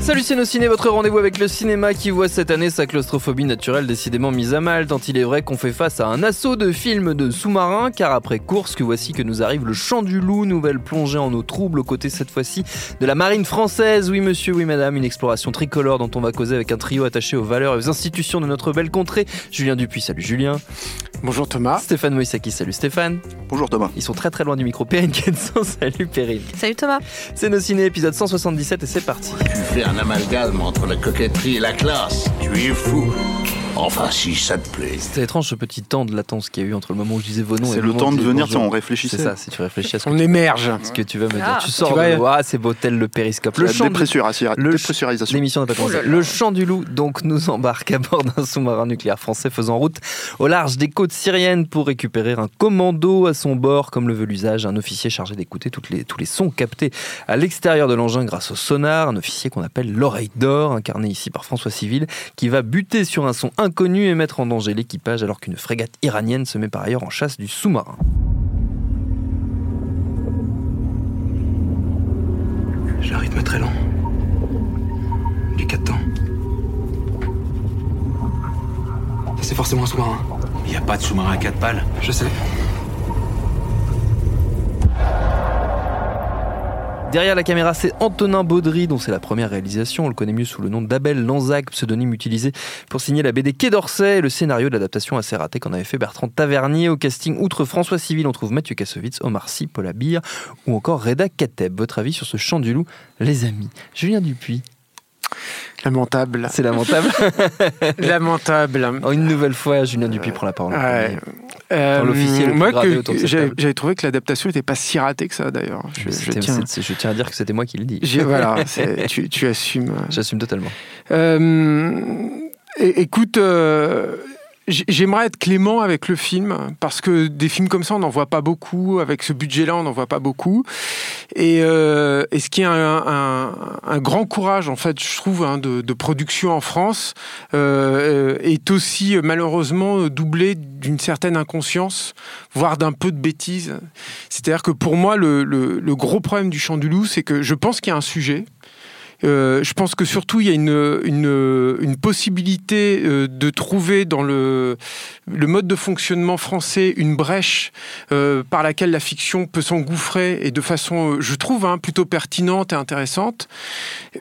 Salut Ciné, votre rendez-vous avec le cinéma qui voit cette année sa claustrophobie naturelle décidément mise à mal, tant il est vrai qu'on fait face à un assaut de films de sous-marins, car après course, que voici que nous arrive le Chant du Loup, nouvelle plongée en eau trouble aux côtés cette fois-ci de la marine française. Oui monsieur, oui madame, une exploration tricolore dont on va causer avec un trio attaché aux valeurs et aux institutions de notre belle contrée. Julien Dupuis, salut Julien. Bonjour Thomas. Stéphane Moïsaki, salut Stéphane. Bonjour Thomas. Ils sont très très loin du micro. Perrine Kenson, salut Perrine. Salut Thomas. C'est nos ciné épisode 177 et c'est parti. Tu fais un amalgame entre la coquetterie et la classe. Tu es fou. Enfin, si ça te plaît. C'est étrange ce petit temps de latence qu'il y a eu entre le moment où je disais vos noms et le moment temps où je de venir, bonjour. on réfléchissait. C'est ça, si tu réfléchis à ce que, On émerge. ce que tu vas me dire. Ah. tu sors Tu de ah, c'est beau tel le périscope. Le du... dépressurisation. le- dépressurisation. L'émission n'a pas commencé. Le chant du loup donc nous embarque à bord d'un sous-marin nucléaire français faisant route au large des côtes syriennes pour récupérer un commando à son bord, comme le veut l'usage, un officier chargé d'écouter les, tous les sons captés à l'extérieur de l'engin grâce au sonar, un officier qu'on appelle l'oreille d'or, incarné ici par François Civil, qui va buter sur un son inconnu et mettre en danger l'équipage alors qu'une frégate iranienne se met par ailleurs en chasse du sous-marin. J'ai un rythme très lent. Du 4 temps. C'est forcément un sous-marin. Il n'y a pas de sous-marin à quatre pales. Je sais. Derrière la caméra, c'est Antonin Baudry, dont c'est la première réalisation. On le connaît mieux sous le nom d'Abel Lanzac, pseudonyme utilisé pour signer la BD Quai d'Orsay et le scénario de l'adaptation assez ratée qu'en avait fait Bertrand Tavernier. Au casting, outre François Civil, on trouve Mathieu Kassovitz, Omar Sy, Paul Abir ou encore Reda Kateb. Votre avis sur ce chant du loup, les amis? Julien Dupuis, Lamentable. c'est lamentable. Lamentable. Oh, Une nouvelle fois, Julien Dupuis prend la parole. Ouais. Premier. Euh, moi, que- j'avais trouvé que l'adaptation n'était pas si ratée que ça d'ailleurs. Je, tiens, je tiens à dire que c'était moi qui le dis. voilà, tu, tu assumes. J'assume totalement. Euh, écoute, euh, j'aimerais être clément avec le film parce que des films comme ça, on n'en voit pas beaucoup. Avec ce budget-là, on n'en voit pas beaucoup. Et, euh, ce qui est un, grand courage, en fait, je trouve, hein, de, production en France, euh, est aussi malheureusement doublé d'une certaine inconscience, voire d'un peu de bêtise. C'est-à-dire que pour moi, le, le- gros problème du Chant du Loup, c'est que je pense qu'il y a un sujet. Euh, je pense que surtout il y a une, une, une possibilité euh, de trouver dans le, le mode de fonctionnement français une brèche euh, par laquelle la fiction peut s'engouffrer et de façon, je trouve, hein, plutôt pertinente et intéressante.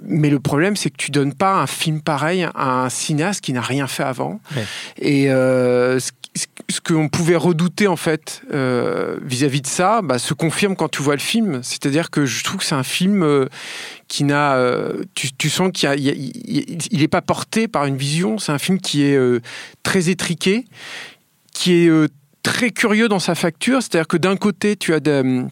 Mais le problème, c'est que tu donnes pas un film pareil à un cinéaste qui n'a rien fait avant. Ouais. Et ce, ce- qu'on pouvait redouter en fait euh, vis-à-vis de ça, bah, se confirme quand tu vois le film. C'est-à-dire que je trouve que c'est un film euh, qui n'a, euh, tu, tu sens qu'il n'est il, il est pas porté par une vision. C'est un film qui est euh, très étriqué, qui est euh, très curieux dans sa facture. C'est-à-dire que d'un côté, tu as des,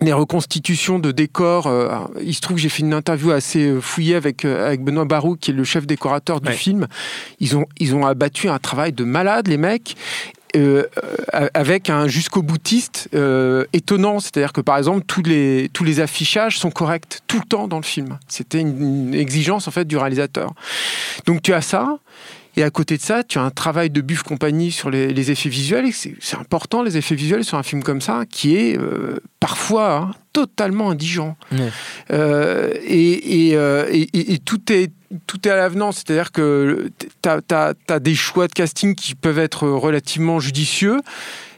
des reconstitutions de décors. alors, il se trouve que j'ai fait une interview assez fouillée avec, avec Benoît Barou, qui est le chef décorateur du Ouais. film. Ils ont, ils ont abattu un travail de malade, les mecs. Euh, euh, avec un jusqu'au boutiste euh, étonnant, c'est-à-dire que par exemple tous les tous les affichages sont corrects tout le temps dans le film. C'était une, une exigence en fait du réalisateur. Donc tu as ça. Et à côté de ça, tu as un travail de Buff Compagnie sur les, les effets visuels. C'est important, les effets visuels sur un film comme ça, qui est euh, parfois hein, totalement indigent. Euh, et, et, euh, et- tout est tout est à l'avenant, c'est-à-dire que tu as, des choix de casting qui peuvent être relativement judicieux.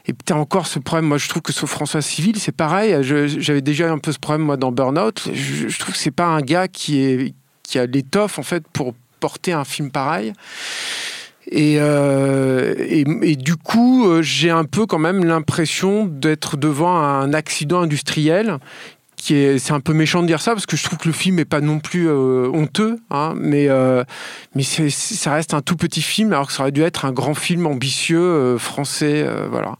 Et tu as encore ce problème, moi je trouve que sur François Civil, c'est pareil. J'avais déjà un peu ce problème moi dans Burnout. Je, je trouve que c'est pas un gars qui, est, qui a l'étoffe en fait pour porter un film pareil. Et, euh, et, du coup, euh, j'ai un peu quand même l'impression d'être devant un accident industriel qui est, c'est un peu méchant de dire ça parce que je trouve que le film est pas non plus euh, honteux, hein, mais mais ça reste un tout petit film alors que ça aurait dû être un grand film ambitieux français, voilà.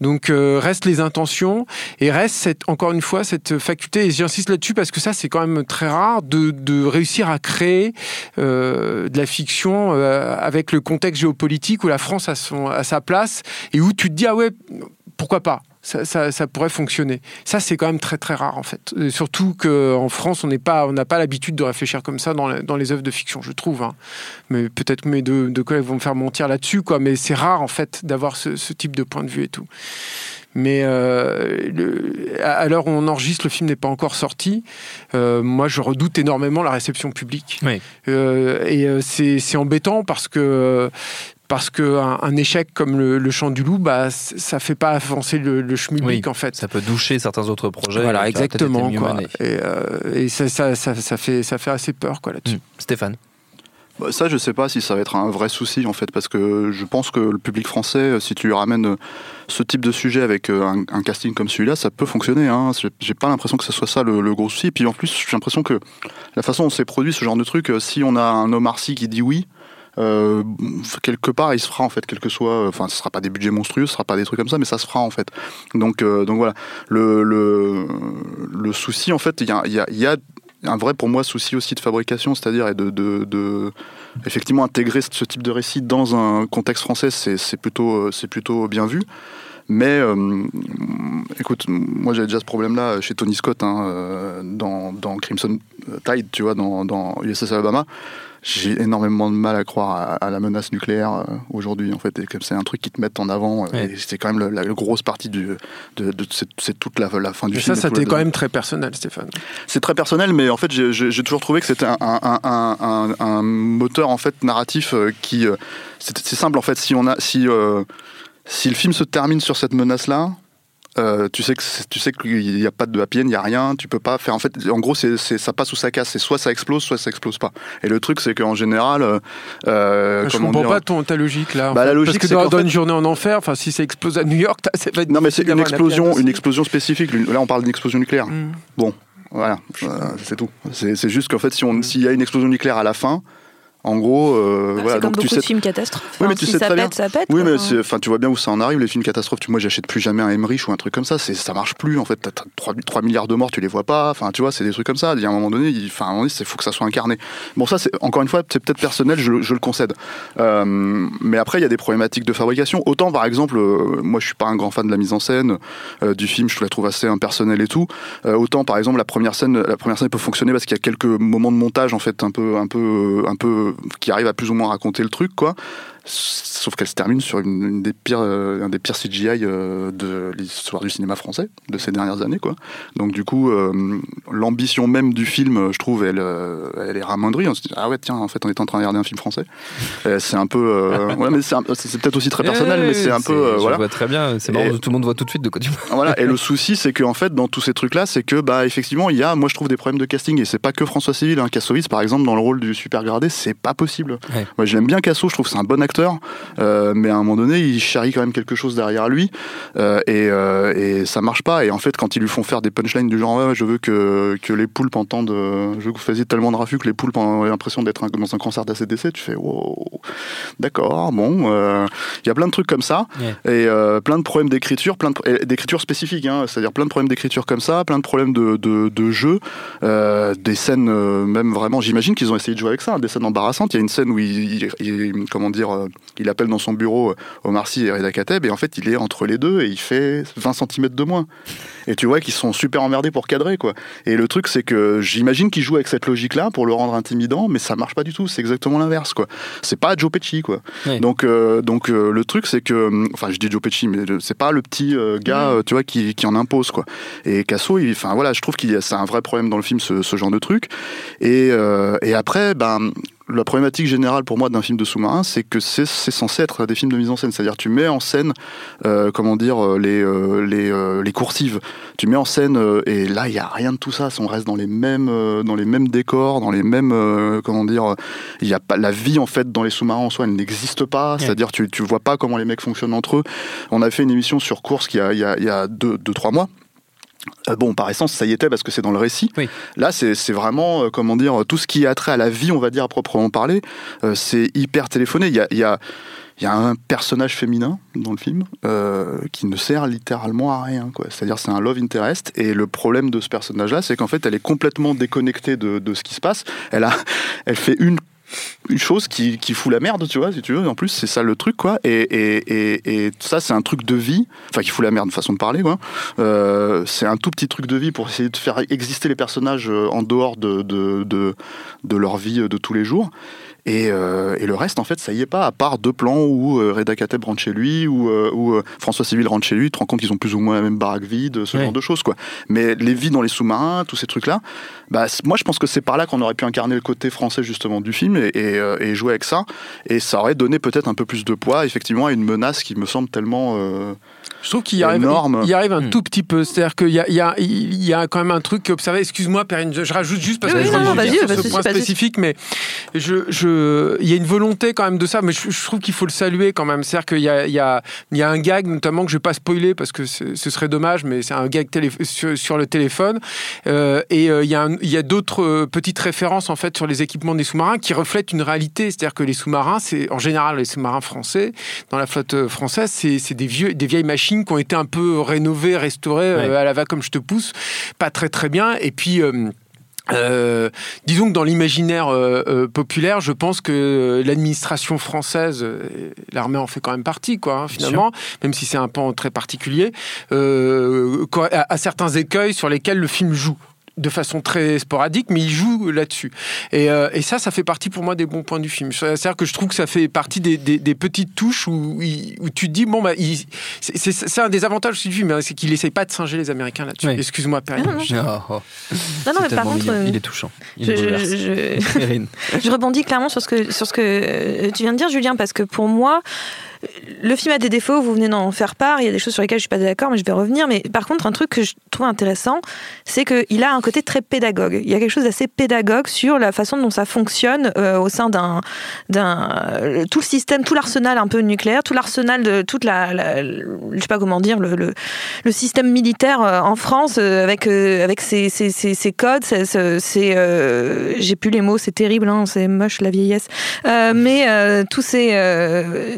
Donc euh, reste les intentions et reste cette, encore une fois cette faculté et j'insiste là-dessus parce que ça c'est quand même très rare de, réussir à créer euh, de la fiction euh, avec le contexte géopolitique où la France a, son, a sa place et où tu te dis ah ouais pourquoi pas? Ça, ça, ça pourrait fonctionner. Ça, c'est quand même très très rare en fait. Et surtout qu'en France, on n'est pas, on n'a pas l'habitude de réfléchir comme ça dans les, dans les œuvres de fiction, je trouve. hein. Mais peut-être que mes deux, deux collègues vont me faire mentir là-dessus, quoi. Mais c'est rare en fait d'avoir ce, ce type de point de vue et tout. Mais euh, le- à l'heure où on enregistre, le film n'est pas encore sorti. Euh, moi, je redoute énormément la réception publique. Oui. Euh, et c'est embêtant parce que parce que un, un échec comme le, le Chant du Loup, bah, ça fait pas avancer le, le schmilblick Oui, en fait. Ça peut doucher certains autres projets. Voilà, exactement. Quoi. Et, euh, et ça, ça, ça, ça fait, ça fait assez peur quoi, là-dessus. Mm. Stéphane. Bah, Ça, je sais pas si ça va être un vrai souci en fait, parce que je pense que le public français, euh, si tu lui ramènes euh, ce type de sujet avec un, un casting comme celui-là, ça peut fonctionner. Hein. J'ai- pas l'impression que ce soit ça le, le gros souci. Et puis en plus, j'ai l'impression que la façon dont c'est produit ce genre de truc, si on a un Omar Sy qui dit oui. Euh, quelque part il se fera en fait quel que soit enfin ce sera pas des budgets monstrueux ce sera pas des trucs comme ça mais ça se fera en fait donc euh, donc voilà le le, souci en fait il y a, y y a un vrai pour moi souci aussi de fabrication c'est-à-dire de, de, effectivement intégrer ce type de récit dans un contexte français, c'est plutôt, euh, c'est plutôt bien vu. Mais euh, écoute, moi j'avais déjà ce problème-là chez Tony Scott hein, euh, dans, dans Crimson Tide, tu vois, dans, dans USS Alabama. J'ai énormément de mal à croire à, à la menace nucléaire euh, aujourd'hui, en fait. Et comme c'est un truc qui te met en avant, euh, Ouais. et c'est quand même le- la, grosse partie du, de, de c'est, c'est toute la, la fin du Mais film. ça, et ça t'est quand même très personnel, Stéphane. c'est très personnel, mais en fait, j'ai- toujours trouvé que c'était un, un- un- un- un moteur en fait narratif euh, qui c'est simple en fait. Si on a si euh, si le film se termine sur cette menace là. tu sais que tu sais qu'il n'y a pas de happy end, il n'y a rien, tu peux pas faire. En fait, en gros, c'est ça passe ou ça casse. C'est soit ça explose, soit ça explose pas. Et le truc, c'est qu'en général, euh, euh, je comprends dire, pas ton, ta logique là. Bah, fait. la logique, Parce que dans, qu'en dans fait- une journée en enfer, enfin si ça explose à New York, ça va être Non, mais c'est une explosion, une explosion spécifique. Là, on parle d'une explosion nucléaire. Mm. Voilà, euh, c'est tout. C'est c'est juste qu'en fait, si on- s'il y a une explosion nucléaire à la fin, en gros, euh, Ah, voilà, c'est comme donc tu sais. de films catastrophes. Oui, mais Enfin, tu si sais ça très bien. pète, ça pète. Oui, mais enfin, tu vois bien où ça en arrive, les films catastrophes. Tu- Moi, j'achète plus jamais un Emmerich ou un truc comme ça. C'est, ça marche plus, en fait. T'as, t'as 3, 3 milliards de morts, tu les vois pas. Enfin, tu vois, c'est des trucs comme ça. Il y a un moment donné, il enfin, à un moment donné, c'est faut que ça soit incarné. Bon, ça, c'est, encore une fois, c'est peut-être personnel, je, le- je le concède. Euh, mais après, il y a des problématiques de fabrication. Autant, par exemple, euh, moi, je suis pas un grand fan de la mise en scène euh, du film. Je la trouve assez impersonnelle et tout. Euh, autant, par exemple, la première scène, la première scène peut fonctionner parce qu'il y a quelques moments de montage, en fait, un peu, un peu, un peu, qui arrivent à plus ou moins raconter le truc, quoi. Sauf qu'elle se termine sur une, une des pires, euh, un des pires CGI euh, de l'histoire du cinéma français de ces dernières années, quoi. Donc du coup, euh, l'ambition même du film, je trouve, elle, elle est ramoindrie. On se dit ah ouais tiens, en fait, on est en train de regarder un film français. C'est un peu, ouais, mais c'est, peut-être aussi très personnel, mais c'est un peu, je voilà. vois très bien. C'est marrant, Et- tout le monde voit tout de suite de quoi tu parles. Voilà, et le souci, c'est qu'en fait, dans tous ces trucs-là, c'est que, bah, effectivement, il y a, moi, je trouve des problèmes de casting, et c'est pas que François Civil, hein. Kassovitz, par exemple, dans le rôle du super gradé, c'est pas possible. Ouais. Moi, j'aime bien Casso, je trouve c'est un bon acteur, euh, mais à un moment donné, il charrie quand même quelque chose derrière lui, euh, et, euh, et ça marche pas. Et en fait, quand ils lui font faire des punchlines du genre, ouais, je veux que, que les poulpes entendent, je veux que vous fassiez tellement de raffus que les poulpes ont l'impression d'être dans un concert d'ACDC, tu fais, wow, d'accord, bon, il y a plein de trucs comme ça et plein de problèmes d'écriture, plein d'écriture spécifique, hein, c'est-à-dire plein de problèmes d'écriture comme ça, plein de problèmes de, de, de jeu, euh, des scènes euh, même vraiment, j'imagine qu'ils ont essayé de jouer avec ça, hein, des scènes embarrassantes. Il y a une scène où il, il- il- comment dire, euh, il appelle dans son bureau euh, Omar Sy et Reda Kateb et en fait il est entre les deux et il fait 20 cm de moins. Et tu vois qu'ils sont super emmerdés pour cadrer quoi. Et le truc c'est que j'imagine qu'ils jouent avec cette logique-là pour le rendre intimidant, mais ça marche pas du tout. C'est exactement l'inverse quoi. C'est pas Joe Pesci quoi. Donc, euh, donc euh, le truc, c'est que, hum, enfin, je dis Joe Pesci, mais c'est pas le petit gars, tu vois, qui, qui en impose, quoi. Et Casso, enfin voilà, je trouve qu'il y a, c'est un vrai problème dans le film, ce, ce genre de truc. Et, et après, ben. La problématique générale pour moi d'un film de sous-marin, c'est que c'est censé être des films de mise en scène. C'est-à-dire, tu mets en scène, euh, comment dire, euh, les, euh, les, euh, les coursives. Tu mets en scène, euh, et là, il n'y a rien de tout ça. On reste dans les mêmes, euh, dans les mêmes décors, dans les mêmes, euh, comment dire, il y a pas la vie en fait dans les sous-marins en soi elle n'existe pas c'est à dire tu tu vois pas comment les mecs fonctionnent entre eux on a fait une émission sur course qui a il y a, il y a deux, deux trois mois bon, par essence, ça y était parce que c'est dans le récit. Oui. Là, c'est vraiment, euh, comment dire, tout ce qui a trait à la vie, on va dire, à proprement parler, euh, c'est hyper téléphoné. Il y a, il y, a, il y a un personnage féminin dans le film euh, qui ne sert littéralement à rien. C'est-à-dire, c'est un love interest. Et le problème de ce personnage-là, c'est qu'en fait, elle est complètement déconnectée de, de ce qui se passe. Elle, a, elle fait une une chose qui, fout la merde, tu vois, si tu veux. En plus, c'est ça le truc, quoi. Et, ça, c'est un truc de vie. Enfin, qui fout la merde, façon de parler, quoi. Euh, c'est un tout petit truc de vie pour essayer de faire exister les personnages euh, en dehors de, de, de, de leur vie euh, de tous les jours. Et, euh, et le reste, en fait, ça y est pas, à part deux plans où euh, Reda Kateb rentre chez lui, ou euh, où euh, François Civil rentre chez lui, tu te rends compte qu'ils ont plus ou moins la même baraque vide, ce Ouais. genre de choses, quoi. Mais les vies dans les sous-marins, tous ces trucs-là, bah, moi, je pense que c'est par là qu'on aurait pu incarner le côté français, justement, du film et, et, euh, et jouer avec ça. Et ça aurait donné peut-être un peu plus de poids, effectivement, à une menace qui me semble tellement. Je trouve qu'il y arrive, Énorme. il arrive un Hmm. tout petit peu. C'est-à-dire qu'il y a, il y, a, il y a quand même un truc qui est observé. Excuse-moi, Perrine, je, je rajoute juste parce que oui, je non, dire sur ce point spécifique, mais je, je, il y a une volonté quand même de ça, mais je, je trouve qu'il faut le saluer quand même. C'est-à-dire qu'il y a, il y, a, il y a un gag, notamment que je ne vais pas spoiler parce que ce serait dommage, mais c'est un gag télé- sur, sur le téléphone. Euh, et euh, il y a, un- il y a d'autres euh, petites références en fait sur les équipements des sous-marins qui reflètent une réalité. C'est-à-dire que les sous-marins, c'est en général les sous-marins français dans la flotte française, c'est c'est des vieux, des vieilles machines qui ont été un peu rénovées, restaurées euh, Ouais. à la va comme je te pousse, pas très très bien. Et puis euh, euh, disons que dans l'imaginaire euh, euh, populaire, je pense que l'administration française, l'armée en fait quand même partie, quoi, hein, finalement, même si c'est un pan très particulier, a certains écueils sur lesquels le film joue de façon très sporadique, mais il joue là-dessus. Et, euh, et ça, ça fait partie pour moi des bons points du film. C'est-à-dire que je trouve que ça fait partie des, des- des petites touches où, où tu te dis, bon, bah, c'est- un des avantages aussi du film, hein, c'est qu'il essaye pas de singer les Américains là-dessus. Oui. Excuse-moi, Perrine. Non, non. Oh, oh. Non, non, C'est mais par contre, euh, il est touchant. Il je, je- je- je rebondis clairement sur ce que, sur ce que euh, tu viens de dire, Julien, parce que pour moi, le film a des défauts, vous venez d'en faire part, il y a des choses sur lesquelles je suis pas d'accord, mais je vais revenir. Mais par contre, un truc que je trouve intéressant, c'est qu'il a un côté très pédagogue. Il y a quelque chose d'assez pédagogue sur la façon dont ça fonctionne euh, au sein d'un, euh, tout le système, tout l'arsenal un peu nucléaire, tout l'arsenal de toute la, la- je sais pas comment dire, le, système militaire euh, en France avec avec ses, codes, euh, j'ai plus les mots, c'est terrible, hein, c'est moche la vieillesse, mais tous ces, euh,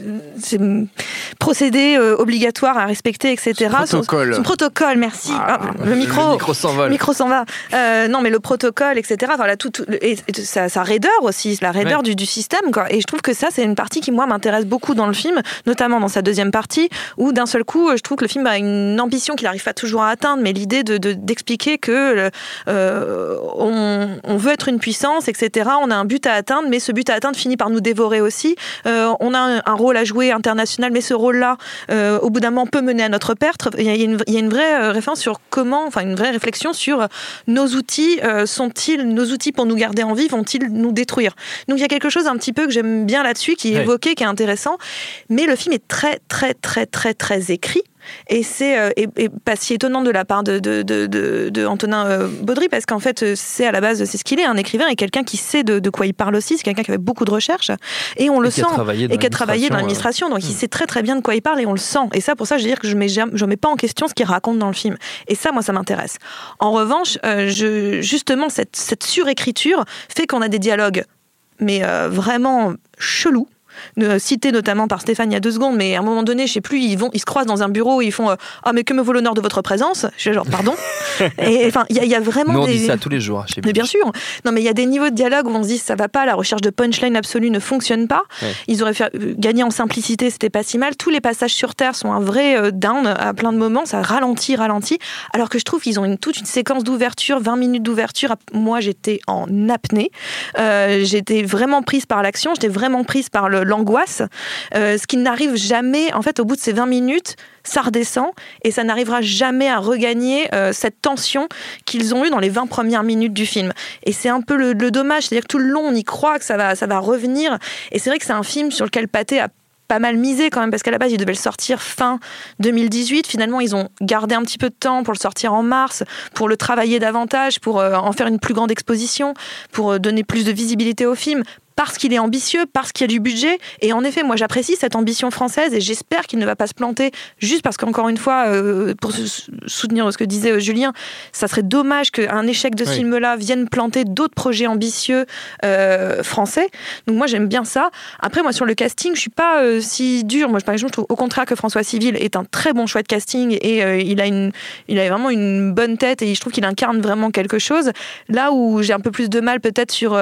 ces procédés euh, obligatoires à respecter, etc. Son protocole. Son, son protocole, merci. Ah, Ah, le micro. Micro s'envole. micro s'en va. Euh, non, mais le protocole, etc. Voilà, tout, tout- et, et sa, sa raideur aussi, la raideur Ouais. du, du système. Quoi. Et je trouve que ça, c'est une partie qui, moi, m'intéresse beaucoup dans le film, notamment dans sa deuxième partie, où d'un seul coup, je trouve que le film a une ambition qu'il n'arrive pas toujours à atteindre, mais l'idée de, de- d'expliquer que euh, on, on veut être une puissance, etc. On a un but à atteindre, mais ce but à atteindre finit par nous dévorer aussi. On a un, un rôle à jouer international, mais ce rôle-là, euh, au bout d'un moment, peut mener à notre perte. Il y a une, il y a une vraie euh, référence sur comment, enfin une vraie réflexion sur euh, nos outils. euh, sont-ils nos outils pour nous garder en vie Vont-ils nous détruire? Donc il y a quelque chose un petit peu que j'aime bien là-dessus, qui est évoqué, qui est intéressant. Mais le film est très, très, très, très, très écrit. Et c'est euh, et, et pas si étonnant de la part de, de, de, de- Antonin euh, Baudry, parce qu'en fait, euh, c'est à la base, c'est ce qu'il est, un écrivain et quelqu'un qui sait de, quoi il parle aussi. C'est quelqu'un qui avait beaucoup de recherches. Et on le Et sent. et qui a travaillé dans l'administration. Donc, il Hmm. sait très, très bien de quoi il parle et on le sent. Et ça, pour ça, je veux dire que je ne mets, je mets pas en question ce qu'il raconte dans le film. Et ça, moi, ça m'intéresse. En revanche, euh, je, justement, cette, cette surécriture fait qu'on a des dialogues, mais euh, vraiment chelous. Euh, cité notamment par Stéphane il y a deux secondes, mais à un moment donné, je sais plus, ils vont, ils se croisent dans un bureau et ils font euh, ah mais que me vaut l'honneur de votre présence? Je suis genre pardon? et enfin, il y, a- il y a vraiment Nous, on des... dit ça tous les jours chez Mais bien sûr. Non, mais il y a des niveaux de dialogue où on se dit ça va pas, la recherche de punchline absolue ne fonctionne pas. Ouais. Ils auraient fait euh, gagner en simplicité, c'était pas si mal. Tous les passages sur Terre sont un vrai down à plein de moments, ça ralentit, ralentit. Alors que je trouve qu'ils ont une, toute une séquence d'ouverture, 20 minutes d'ouverture. Moi, j'étais en apnée. Euh, j'étais vraiment prise par l'action, j'étais vraiment prise par le- l'angoisse. Euh, ce qui n'arrive jamais, en fait, au bout de ces 20 minutes, ça redescend et ça n'arrivera jamais à regagner euh, cette tension qu'ils ont eue dans les 20 premières minutes du film. Et c'est un peu le, dommage, c'est-à-dire que tout le long, on y croit que ça va, ça va revenir. Et c'est vrai que c'est un film sur lequel Pathé a pas mal misé quand même, parce qu'à la base, il devait le sortir fin 2018. Finalement, ils ont gardé un petit peu de temps pour le sortir en mars, pour le travailler davantage, pour euh, en faire une plus grande exposition, pour donner plus de visibilité au film parce qu'il est ambitieux, parce qu'il y a du budget. Et en effet, moi j'apprécie cette ambition française et j'espère qu'il ne va pas se planter juste parce qu'encore une fois, euh, pour soutenir ce que disait euh, Julien, ça serait dommage qu'un échec de ce film-là vienne planter d'autres projets ambitieux euh, français. Donc moi j'aime bien ça. Après moi sur le casting, je suis pas si dur. Moi par exemple, je trouve au contraire que François Civil est un très bon choix de casting et il a une, il a vraiment une bonne tête et je trouve qu'il incarne vraiment quelque chose. Là où j'ai un peu plus de mal peut-être sur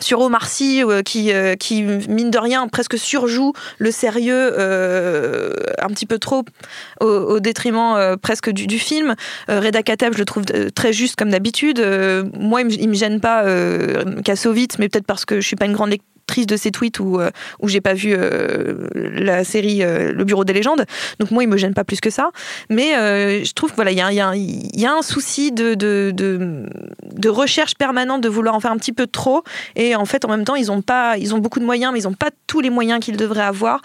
sur Omar Sy euh, qui, euh, qui, mine de rien, presque surjoue le sérieux euh, un petit peu trop au, détriment presque du, film. Reda Kateb, je le trouve très juste comme d'habitude. moi, il me, me gêne pas Kassovitz, mais peut-être parce que je suis pas une grande lectrice triste de ces tweets où, euh, où j'ai pas vu euh, la série euh, Le Bureau des légendes. Donc moi, il me gêne pas plus que ça. Mais je trouve qu'il voilà, y, a, y, a, y a un souci de, de, de, de, recherche permanente, de vouloir en faire un petit peu trop. Et en fait, en même temps, ils ont, pas, ils ont beaucoup de moyens, mais ils n'ont pas tous les moyens qu'ils devraient avoir.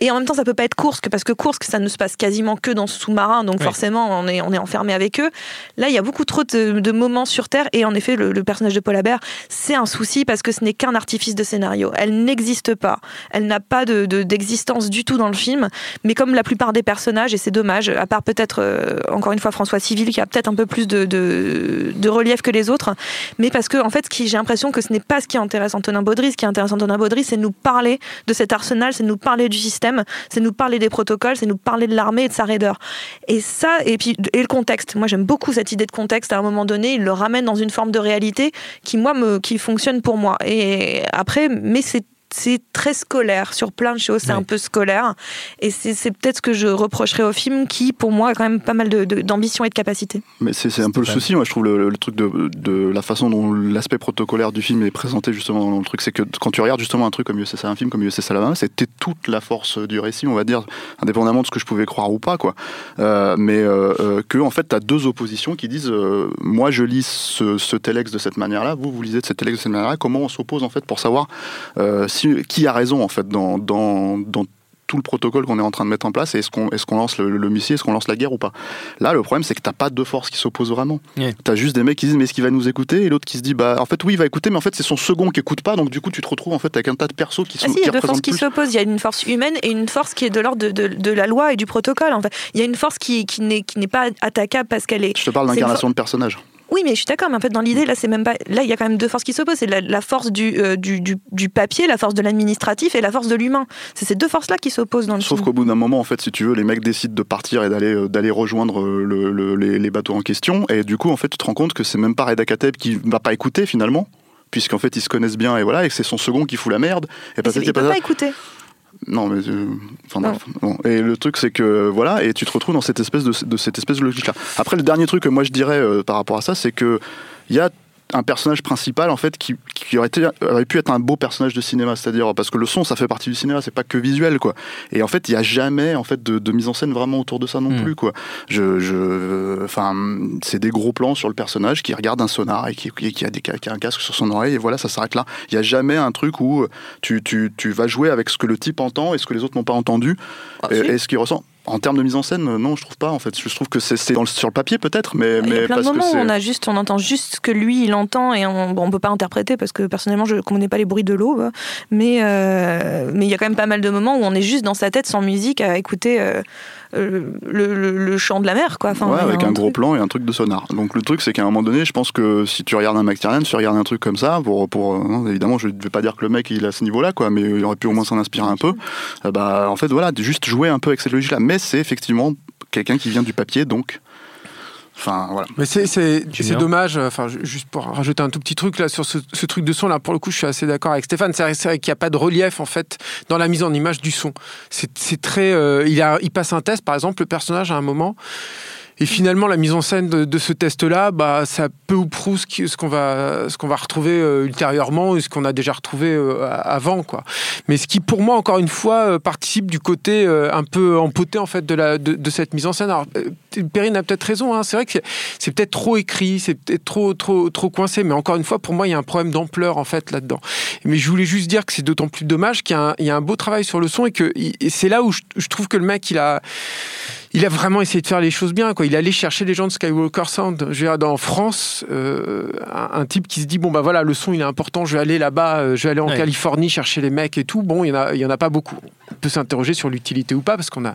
Et en même temps, ça peut pas être Kursk, parce que Kursk, ça ne se passe quasiment que dans ce sous-marin, donc forcément, on est, on est enfermé avec eux. Là, il y a beaucoup trop de, moments sur Terre, et en effet, le, personnage de Paul Habert, c'est un souci parce que ce n'est qu'un artifice de scénario. Elle n'existe pas. Elle n'a pas d'existence de, du tout dans le film, mais comme la plupart des personnages, et c'est dommage, à part peut-être, euh, encore une fois, François Civil, qui a peut-être un peu plus de, de, relief que les autres, mais parce que, en fait, j'ai l'impression que ce n'est pas ce qui intéresse Antonin Baudry. Ce qui intéresse Antonin Baudry, c'est de nous parler de cet arsenal, c'est de nous parler du système c'est nous parler des protocoles, c'est nous parler de l'armée et de sa raideur. Et ça, et puis et le contexte. Moi, j'aime beaucoup cette idée de contexte. À un moment donné, il le ramène dans une forme de réalité qui, moi, me, qui fonctionne pour moi. Et après, mais c'est c'est très scolaire sur plein de choses, c'est un peu scolaire. Et c'est peut-être ce que je reprocherais au film qui, pour moi, a quand même pas mal d'ambition et de capacité. Mais c'est un peu le souci, moi je trouve, le, truc de, la façon dont l'aspect protocolaire du film est présenté justement dans le truc, c'est que quand tu regardes justement un truc comme USS un film comme USS Alabama, c'était toute la force du récit, on va dire, indépendamment de ce que je pouvais croire ou pas, quoi. Euh, mais euh, euh, que, en fait, tu as deux oppositions qui disent moi je lis ce, ce telex de cette manière-là, vous, vous lisez de cette telex de cette manière-là, comment on s'oppose en fait pour savoir si qui, a raison en fait dans, dans, dans tout le protocole qu'on est en train de mettre en place et est-ce qu'on est qu'on lance le, missile, est-ce qu'on lance la guerre ou pas? Là, le problème, c'est que t'as pas deux forces qui s'opposent vraiment. tu T'as juste des mecs qui disent mais est-ce qu'il va nous écouter? Et l'autre qui se dit bah en fait oui il va écouter mais en fait c'est son second qui écoute pas donc du coup tu te retrouves en fait avec un tas de persos qui ah sont. il y a deux forces qui s'opposent. Il y a une force humaine et une force qui est de l'ordre de, de, la loi et du protocole. En fait, il y a une force qui, qui n'est qui n'est pas attaquable parce qu'elle est. Je te parle d'incarnation de personnage. Oui, mais je suis d'accord, mais en fait, dans l'idée, là, c'est même pas. Là, il y a quand même deux forces qui s'opposent. C'est la, force euh, du, du, papier, la force de l'administratif et la force de l'humain. C'est ces deux forces-là qui s'opposent dans le Sauf qu'au bout d'un moment, en fait, si tu veux, les mecs décident de partir et d'aller euh, d'aller rejoindre euh, les, bateaux en question. Et du coup, en fait, tu te rends compte que c'est même pas Reda Kateb qui va pas écouter finalement puisqu'en fait ils se connaissent bien et voilà et c'est son second qui fout la merde et, pas il peut pas écouter non, mais euh, enfin Et le truc, c'est que voilà, et tu te retrouves dans cette espèce de, de cette espèce de logique-là. Après, le dernier truc que moi je dirais euh, par rapport à ça, c'est que il y a un personnage principal en fait qui, qui aurait, été, aurait, pu être un beau personnage de cinéma. C'est-à-dire parce que le son ça fait partie du cinéma c'est pas que visuel quoi. Et en fait il y a jamais en fait de, mise en scène vraiment autour de ça non hmm. plus quoi. Je je enfin c'est des gros plans sur le personnage qui regarde un sonar et qui, qui, a, des, qui a un casque sur son oreille et voilà ça s'arrête là. Il y a jamais un truc où tu, tu, tu, vas jouer avec ce que le type entend et ce que les autres n'ont pas entendu. Ah, et, et, ce qu'il ressent en termes de mise en scène, non, je trouve pas. En fait, je trouve que c'est sur le papier peut-être, mais il y a plein de moments où on a juste, on entend juste ce que lui il entend et on, bon, on peut pas interpréter parce que personnellement je connais pas les bruits de l'eau, mais euh, mais il y a quand même pas mal de moments où on est juste dans sa tête sans musique à écouter. Euh, euh, le, chant de la mer, quoi. Enfin, ouais, avec un, gros plan et un truc de sonar. Donc le truc, c'est qu'à un moment donné, je pense que si tu regardes un McTiernan, si tu regardes un truc comme ça, pour, pour hein, évidemment, je ne vais pas dire que le mec il est à ce niveau-là, quoi, mais il aurait pu au moins s'en inspirer un peu. Euh, bah, en fait, voilà, juste jouer un peu avec cette logique-là. Mais c'est effectivement quelqu'un qui vient du papier, donc Enfin, voilà. Mais c'est dommage, enfin, juste pour rajouter un tout petit truc là sur ce, truc de son, là, pour le coup, je suis assez d'accord avec Stéphane. C'est vrai, qu'il n'y a pas de relief, en fait, dans la mise en image du son. C'est très. Euh, il, a, il passe un test, par exemple, le personnage, à un moment, et finalement, la mise en scène de, ce test-là, bah, ça peu ou prou ce qu'on va, ce va retrouver euh, ultérieurement et ce qu'on a déjà retrouvé euh, avant, quoi. Mais ce qui, pour moi, encore une fois, euh, participe du côté un peu empoté en fait de, la, de, cette mise en scène. Alors, Perrine a peut-être raison. Hein. C'est vrai que c'est peut-être trop écrit, c'est peut-être trop, trop, trop coincé. Mais encore une fois, pour moi, il y a un problème d'ampleur en fait là-dedans. Mais je voulais juste dire que c'est d'autant plus dommage qu'il y, a un beau travail sur le son et que c'est là où je trouve que le mec, il a il a vraiment essayé de faire les choses bien. Quoi. Il allait chercher les gens de Skywalker Sound. Je veux dire, dans France, euh, un, un type qui se dit bon bah voilà, le son il est important. Je vais aller là-bas, euh, je vais aller en Ouais. Californie chercher les mecs et tout. Bon, il y en a, il y en a pas beaucoup. On peut s'interroger sur l'utilité ou pas parce qu'on a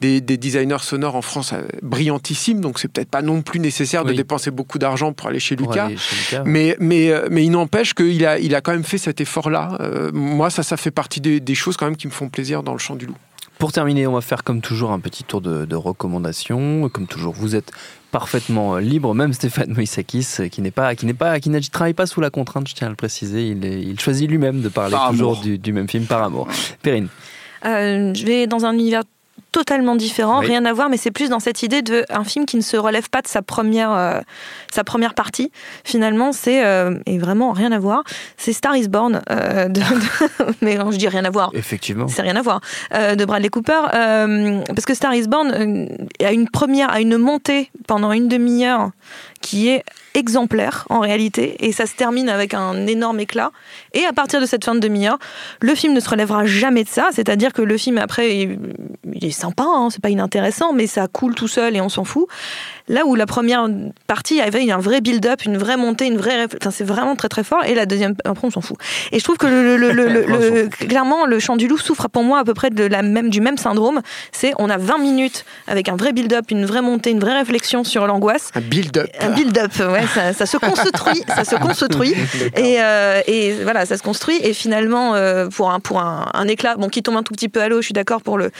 des, des designers sonores en France euh, brillantissimes. Donc c'est peut-être pas non plus nécessaire de dépenser beaucoup d'argent pour aller chez Pour Lucas. aller chez Lucas. Mais, mais, mais il n'empêche qu'il a, il a quand même fait cet effort-là. Euh, moi, ça, ça fait partie des, des choses quand même qui me font plaisir dans le chant du loup. Pour terminer, on va faire comme toujours un petit tour de, de recommandations. Comme toujours, vous êtes parfaitement euh, libre, même Stéphane Moïsakis, euh, qui n'est pas, qui n'est pas, qui ne travaille pas sous la contrainte, je tiens à le préciser. Il, est- il choisit lui-même de parler Par toujours du, du même film par amour. Perrine. Euh, je vais dans un univers totalement différent, Oui. rien à voir, mais c'est plus dans cette idée de un film qui ne se relève pas de sa première, euh, sa première partie. Finalement, c'est euh, et vraiment rien à voir. C'est Star Is Born, euh, de- de- mais quand je dis rien à voir, Effectivement. c'est rien à voir, de Bradley Cooper, parce que Star Is Born a une première, a une montée pendant une demi-heure qui est exemplaire en réalité, et ça se termine avec un énorme éclat. Et à partir de cette fin de demi-heure, le film ne se relèvera jamais de ça, c'est-à-dire que le film après, il, est sympa, hein, c'est pas inintéressant, mais ça coule tout seul et on s'en fout. Là où la première partie avait un vrai build-up, une vraie montée, une vraie, enfin c'est vraiment très très fort, et la deuxième, après on s'en fout. Et je trouve que le, le- le- le- le- le- clairement le chant du loup souffre pour moi à peu près de la même, du même syndrome. C'est on a 20 minutes avec un vrai build-up, une vraie montée, une vraie réflexion sur l'angoisse. Un build-up. Un build-up, ouais, ça, ça se construit, ça se construit, et, euh, et voilà, ça se construit. Et finalement, euh, pour un pour un, un éclat, bon, qui tombe un tout petit peu à l'eau, je suis d'accord pour le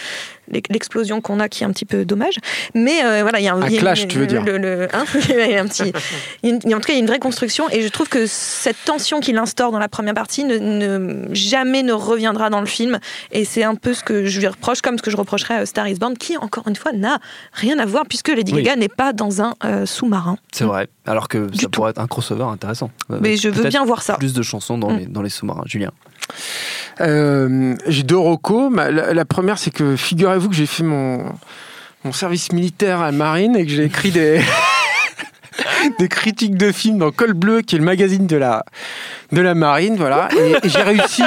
l'explosion qu'on a, qui est un petit peu dommage. Mais euh, voilà, il y a un, Un il y a- clash, tu veux dire. le- le- hein un petit, une- en tout cas, il y a une vraie construction. Et je trouve que cette tension qu'il instaure dans la première partie ne, ne- jamais ne reviendra dans le film. Et c'est un peu ce que je lui reproche, comme ce que je reprocherais à Star Is Born, qui encore une fois n'a rien à voir puisque Lady Oui. Gaga n'est pas dans un euh, sous-marin. C'est vrai. Alors que ça tout. pourrait être un crossover intéressant. Euh, Mais je veux bien voir ça. Plus de chansons dans Mm. les, dans les sous-marins. Julien. Euh, j'ai deux recos. La, première, c'est que figurez-vous que j'ai fait mon, service militaire à la marine et que j'ai écrit des, critiques de films dans Col Bleu, qui est le magazine de la, marine. Voilà. Et j'ai réussi,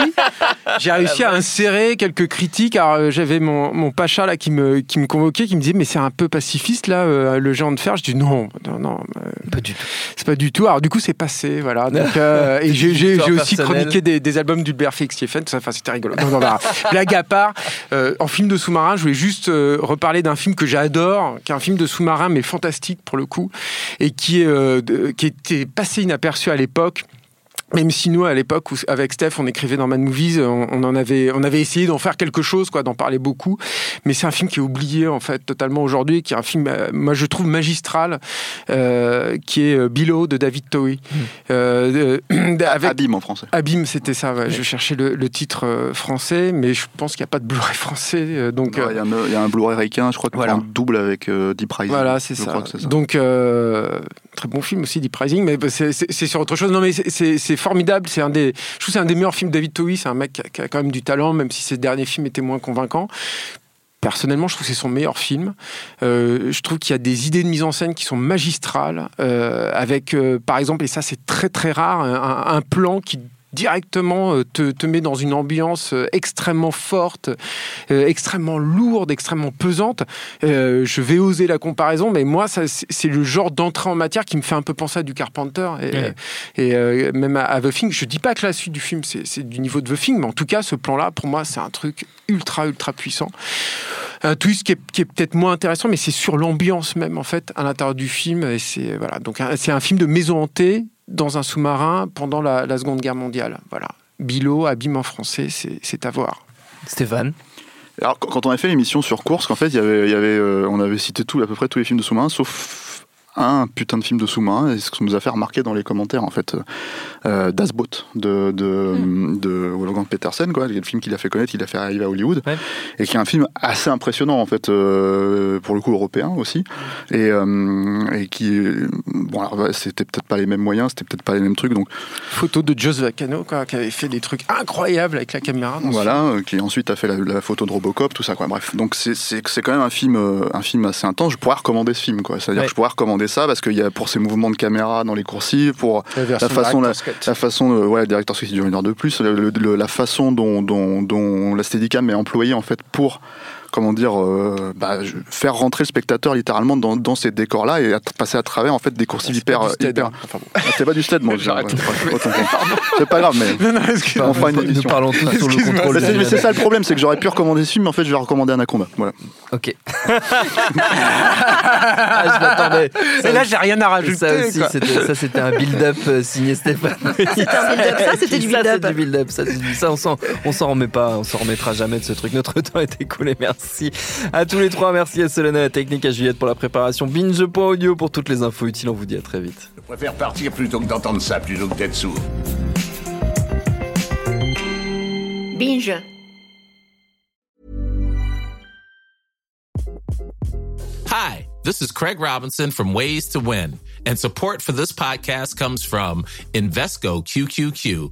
j'ai réussi à insérer quelques critiques. Alors, euh, j'avais mon, mon pacha là, qui, me, qui me convoquait, qui me disait Mais c'est un peu pacifiste, là, euh, le géant de fer. Je dis Non, non, non. euh, Pas du tout. c'est pas du tout. Alors du coup, c'est passé, voilà. Donc, euh, et j'ai, j'ai- aussi chroniqué des, des albums d'Hulbert Félix Stephen, tout ça. Enfin, c'était rigolo. Non, non, bah, blague à part. euh, en film de sous-marin, je voulais juste euh, reparler d'un film que j'adore, qui est un film de sous-marin mais fantastique pour le coup, et qui est euh, de- qui était passé inaperçu à l'époque. Même si nous, à l'époque, où- avec Steph, on écrivait dans Mad Movies, on, on en avait, on avait essayé d'en faire quelque chose, quoi, d'en parler beaucoup. Mais c'est un film qui est oublié, en fait, totalement aujourd'hui, qui est un film, euh, moi, je trouve magistral, euh, qui est euh, Below de David Towie. Euh, euh, avec, Abîme en français. Abîme, c'était ça, ouais. Je cherchais le, le titre euh, français, mais je pense qu'il n'y a pas de Blu-ray français. euh, donc, euh, Il y, a un- il y a un Blu-ray ricain, je crois que Voilà. un double avec euh, Deep Rising. Voilà, c'est ça. Donc, euh, très bon film aussi, Deep Rising, mais c'est- sur autre chose. Non, mais c'est formidable. C'est un des, je trouve c'est un des meilleurs films de David Towie. C'est un mec qui a, quand même du talent, même si ses derniers films étaient moins convaincants. Personnellement, je trouve que c'est son meilleur film. Euh, je trouve qu'il y a des idées de mise en scène qui sont magistrales, euh, avec, euh, par exemple, et ça c'est très très rare, un plan qui directement euh, te, te met dans une ambiance euh, extrêmement forte, euh, extrêmement lourde, extrêmement pesante. Euh, je vais oser la comparaison, mais moi, ça, c'est le genre d'entrée en matière qui me fait un peu penser à du Carpenter et, Ouais. et euh, même à, à The Thing. Je dis pas que la suite du film c'est du niveau de The Thing, mais en tout cas, ce plan-là, pour moi, c'est un truc ultra ultra puissant. Un twist qui est, qui est peut-être moins intéressant, mais c'est sur l'ambiance même en fait à l'intérieur du film. Et c'est voilà, donc un- c'est un film de maison hantée dans un sous-marin pendant la, la Seconde Guerre mondiale. Voilà, Bilo, abîme en français, c'est à voir. Stéphane. Alors, quand- on a fait l'émission sur Course, en fait, il y avait, il y avait, euh, on avait cité tout, à peu près tous les films de sous-marins, sauf un putain de film de sous-marin, et ce qui nous a fait remarquer dans les commentaires, en fait, euh, Das Boot de, de, de Wolfgang Petersen, quoi, le film qu'il a fait connaître, il a fait arriver à Hollywood, Ouais. et qui est un film assez impressionnant, en fait, euh, pour le coup européen aussi, et, euh, et qui, bon, alors, c'était peut-être pas les mêmes moyens, c'était peut-être pas les mêmes trucs, donc Photo de Joss Vacano quoi, qui avait fait des trucs incroyables avec la caméra. Voilà, euh, qui ensuite a fait la, la photo de Robocop, tout ça, quoi. Bref, donc c'est- c'est c'est quand même un film, euh, un film assez intense. Je pourrais recommander ce film, quoi. C'est-à-dire Ouais. que je pourrais recommander ça parce qu'il y a pour ses mouvements de caméra dans les coursives, pour La la façon, Cut. la façon, de- ouais, directeur qui dure une heure de plus, le- le- le- la façon dont, dont, dont la Steadicam est employée en fait pour comment dire, euh, bah, je- faire rentrer le spectateur littéralement dans, dans ces décors-là et à passer à travers en fait des coursives hyper, hein. Enfin bon. Ah, c'est pas du stead, moi. C'est pas grave, mais. Non, non, excuse-moi. On fera une nous, émission. parlons tous sur le contrôle. C'est, ça le problème, c'est que j'aurais pu recommander ce film, mais en fait, je vais recommander Anaconda. Voilà. Ok. ah, je l'attendais. Et là, j'ai rien à rajouter. Ça aussi, c'était, ça c'était un build-up euh, signé Stéphane. C'était un build-up. Ça, c'était du Ça, build-up. c'est du build-up. Ça, on s'en remet pas, on s'en remettra jamais de ce truc. Notre temps est écoulé. Merci à tous les trois. Merci à Solène, à la technique, à Juliette pour la préparation. Binge.audio pour toutes les infos utiles. On vous dit à très vite. Je préfère partir plutôt que d'entendre ça, plutôt que d'être sourd. Binge. Hi, this is Craig Robinson from Ways to Win, and support for this podcast comes from Invesco QQQ,